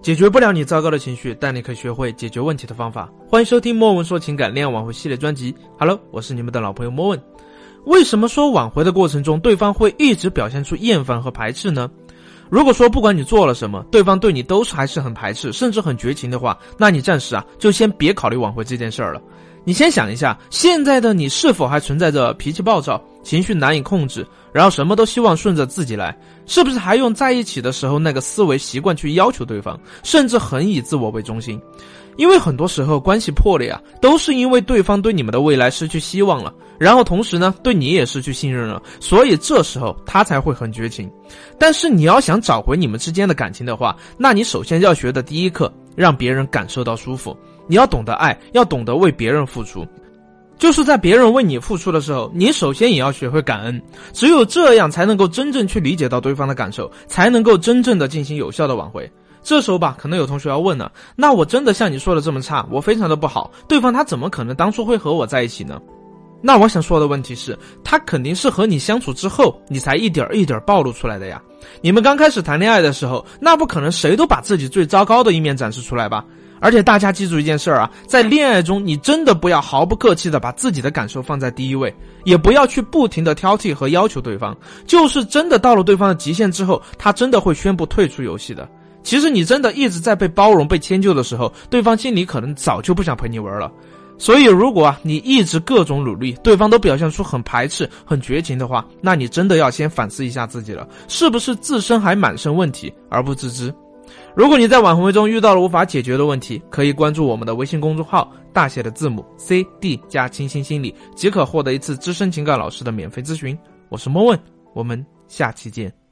解决不了你糟糕的情绪，但你可以学会解决问题的方法。欢迎收听莫文说情感恋爱挽回系列专辑。Hello，我是你们的老朋友莫文。为什么说挽回的过程中，对方会一直表现出厌烦和排斥呢？如果说不管你做了什么，对方对你都是还是很排斥，甚至很绝情的话，那你暂时啊就先别考虑挽回这件事儿了。你先想一下，现在的你是否还存在着脾气暴躁、情绪难以控制？然后什么都希望顺着自己来，是不是还用在一起的时候那个思维习惯去要求对方，甚至很以自我为中心？因为很多时候关系破裂啊，都是因为对方对你们的未来失去希望了，然后同时呢对你也失去信任了，所以这时候他才会很绝情。但是你要想找回你们之间的感情的话，那你首先要学的第一课，让别人感受到舒服。你要懂得爱，要懂得为别人付出。就是在别人为你付出的时候，你首先也要学会感恩。只有这样，才能够真正去理解到对方的感受，才能够真正的进行有效的挽回。这时候吧，可能有同学要问了：那我真的像你说的这么差？我非常的不好，对方他怎么可能当初会和我在一起呢？那我想说的问题是，他肯定是和你相处之后，你才一点儿一点儿暴露出来的呀。你们刚开始谈恋爱的时候，那不可能谁都把自己最糟糕的一面展示出来吧？而且大家记住一件事儿啊，在恋爱中，你真的不要毫不客气的把自己的感受放在第一位，也不要去不停的挑剔和要求对方。就是真的到了对方的极限之后，他真的会宣布退出游戏的。其实你真的一直在被包容、被迁就的时候，对方心里可能早就不想陪你玩了。所以，如果你一直各种努力，对方都表现出很排斥、很绝情的话，那你真的要先反思一下自己了，是不是自身还满身问题而不自知？如果你在挽回中遇到了无法解决的问题，可以关注我们的微信公众号，大写的字母 C D 加清新心理，即可获得一次资深情感老师的免费咨询。我是莫问，我们下期见。